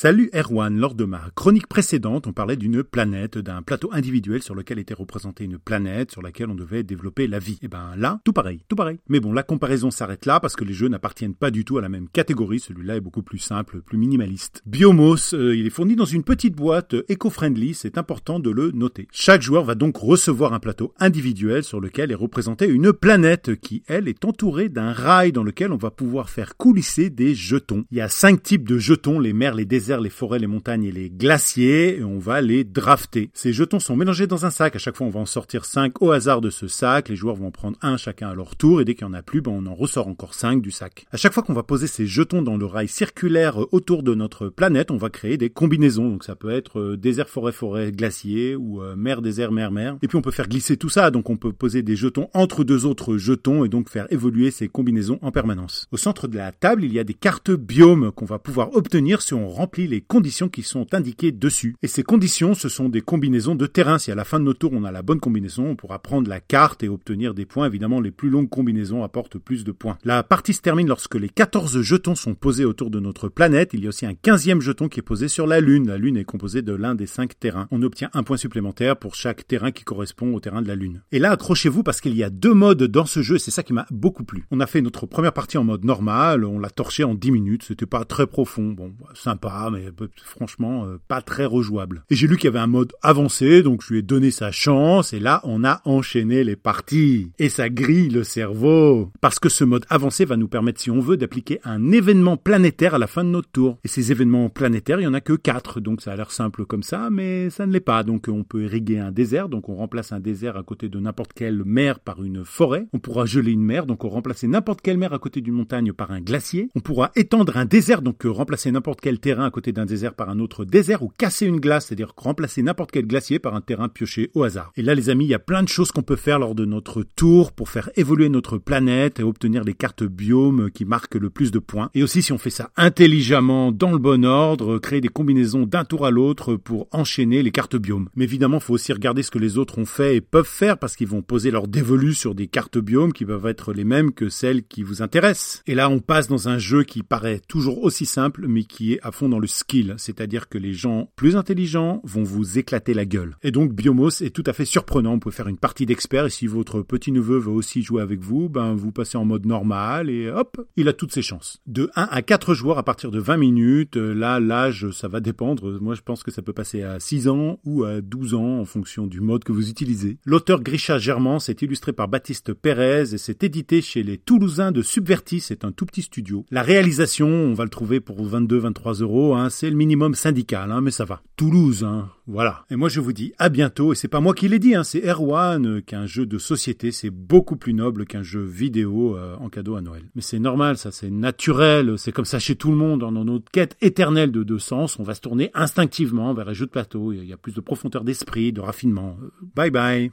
Salut Erwan, lors de ma chronique précédente, on parlait d'une planète, d'un plateau individuel sur lequel était représentée une planète sur laquelle on devait développer la vie. Et ben là, tout pareil, tout pareil. Mais bon, la comparaison s'arrête là parce que les jeux n'appartiennent pas du tout à la même catégorie, celui-là est beaucoup plus simple, plus minimaliste. Biomos, euh, il est fourni dans une petite boîte éco-friendly, c'est important de le noter. Chaque joueur va donc recevoir un plateau individuel sur lequel est représentée une planète qui, elle, est entourée d'un rail dans lequel on va pouvoir faire coulisser des jetons. Il y a cinq types de jetons, les mers, les déserts, les forêts, les montagnes et les glaciers, et on va les drafter. Ces jetons sont mélangés dans un sac. À chaque fois, on va en sortir 5 au hasard de ce sac. Les joueurs vont en prendre un chacun à leur tour, et dès qu'il n'y en a plus, ben, on en ressort encore 5 du sac. À chaque fois qu'on va poser ces jetons dans le rail circulaire autour de notre planète, on va créer des combinaisons. Donc ça peut être euh, désert, forêt, forêt, glacier, ou euh, mer, désert, mer, mer. Et puis on peut faire glisser tout ça, donc on peut poser des jetons entre deux autres jetons, et donc faire évoluer ces combinaisons en permanence. Au centre de la table, il y a des cartes biomes qu'on va pouvoir obtenir si on remplit les conditions qui sont indiquées dessus. Et ces conditions, ce sont des combinaisons de terrain. Si à la fin de nos tours on a la bonne combinaison, on pourra prendre la carte et obtenir des points. Évidemment, les plus longues combinaisons apportent plus de points. La partie se termine lorsque les 14 jetons sont posés autour de notre planète. Il y a aussi un 15e jeton qui est posé sur la Lune. La Lune est composée de l'un des 5 terrains. On obtient un point supplémentaire pour chaque terrain qui correspond au terrain de la Lune. Et là, accrochez-vous parce qu'il y a deux modes dans ce jeu et c'est ça qui m'a beaucoup plu. On a fait notre première partie en mode normal, on l'a torché en 10 minutes, c'était pas très profond, bon, sympa, mais franchement euh, pas très rejouable. Et j'ai lu qu'il y avait un mode avancé, donc je lui ai donné sa chance, et là on a enchaîné les parties. Et ça grille le cerveau. Parce que ce mode avancé va nous permettre, si on veut, d'appliquer un événement planétaire à la fin de notre tour. Et ces événements planétaires, il y en a que 4, donc ça a l'air simple comme ça, mais ça ne l'est pas. Donc on peut irriguer un désert, donc on remplace un désert à côté de n'importe quelle mer par une forêt. On pourra geler une mer, donc on remplacer n'importe quelle mer à côté d'une montagne par un glacier. On pourra étendre un désert, donc remplacer n'importe quel terrain à côté d'un désert par un autre désert ou casser une glace, c'est-à-dire remplacer n'importe quel glacier par un terrain pioché au hasard. Et là, les amis, il y a plein de choses qu'on peut faire lors de notre tour pour faire évoluer notre planète et obtenir les cartes biomes qui marquent le plus de points. Et aussi, si on fait ça intelligemment, dans le bon ordre, créer des combinaisons d'un tour à l'autre pour enchaîner les cartes biomes. Mais évidemment, il faut aussi regarder ce que les autres ont fait et peuvent faire parce qu'ils vont poser leur dévolu sur des cartes biomes qui peuvent être les mêmes que celles qui vous intéressent. Et là, on passe dans un jeu qui paraît toujours aussi simple, mais qui est à fond dans le skill, c'est-à-dire que les gens plus intelligents vont vous éclater la gueule. Et donc Biomos est tout à fait surprenant, vous pouvez faire une partie d'expert et si votre petit-neveu veut aussi jouer avec vous, ben vous passez en mode normal et hop, il a toutes ses chances. De 1 à 4 joueurs à partir de 20 minutes, euh, là l'âge ça va dépendre, moi je pense que ça peut passer à 6 ans ou à 12 ans en fonction du mode que vous utilisez. L'auteur Grisha Germain s'est illustré par Baptiste Pérez et c'est édité chez les Toulousains de Subvertis, c'est un tout petit studio. La réalisation, on va le trouver pour 22-23 euros, hein, c'est le minimum syndical, hein, mais ça va. Toulouse, hein, voilà. Et moi je vous dis à bientôt, et c'est pas moi qui l'ai dit, c'est Erwan, euh, qu'un jeu de société c'est beaucoup plus noble qu'un jeu vidéo euh, en cadeau à Noël. Mais c'est normal, ça c'est naturel, c'est comme ça chez tout le monde, dans notre quête éternelle de, deux sens, on va se tourner instinctivement vers un jeu de plateau, il y a plus de profondeur d'esprit, de raffinement. Bye bye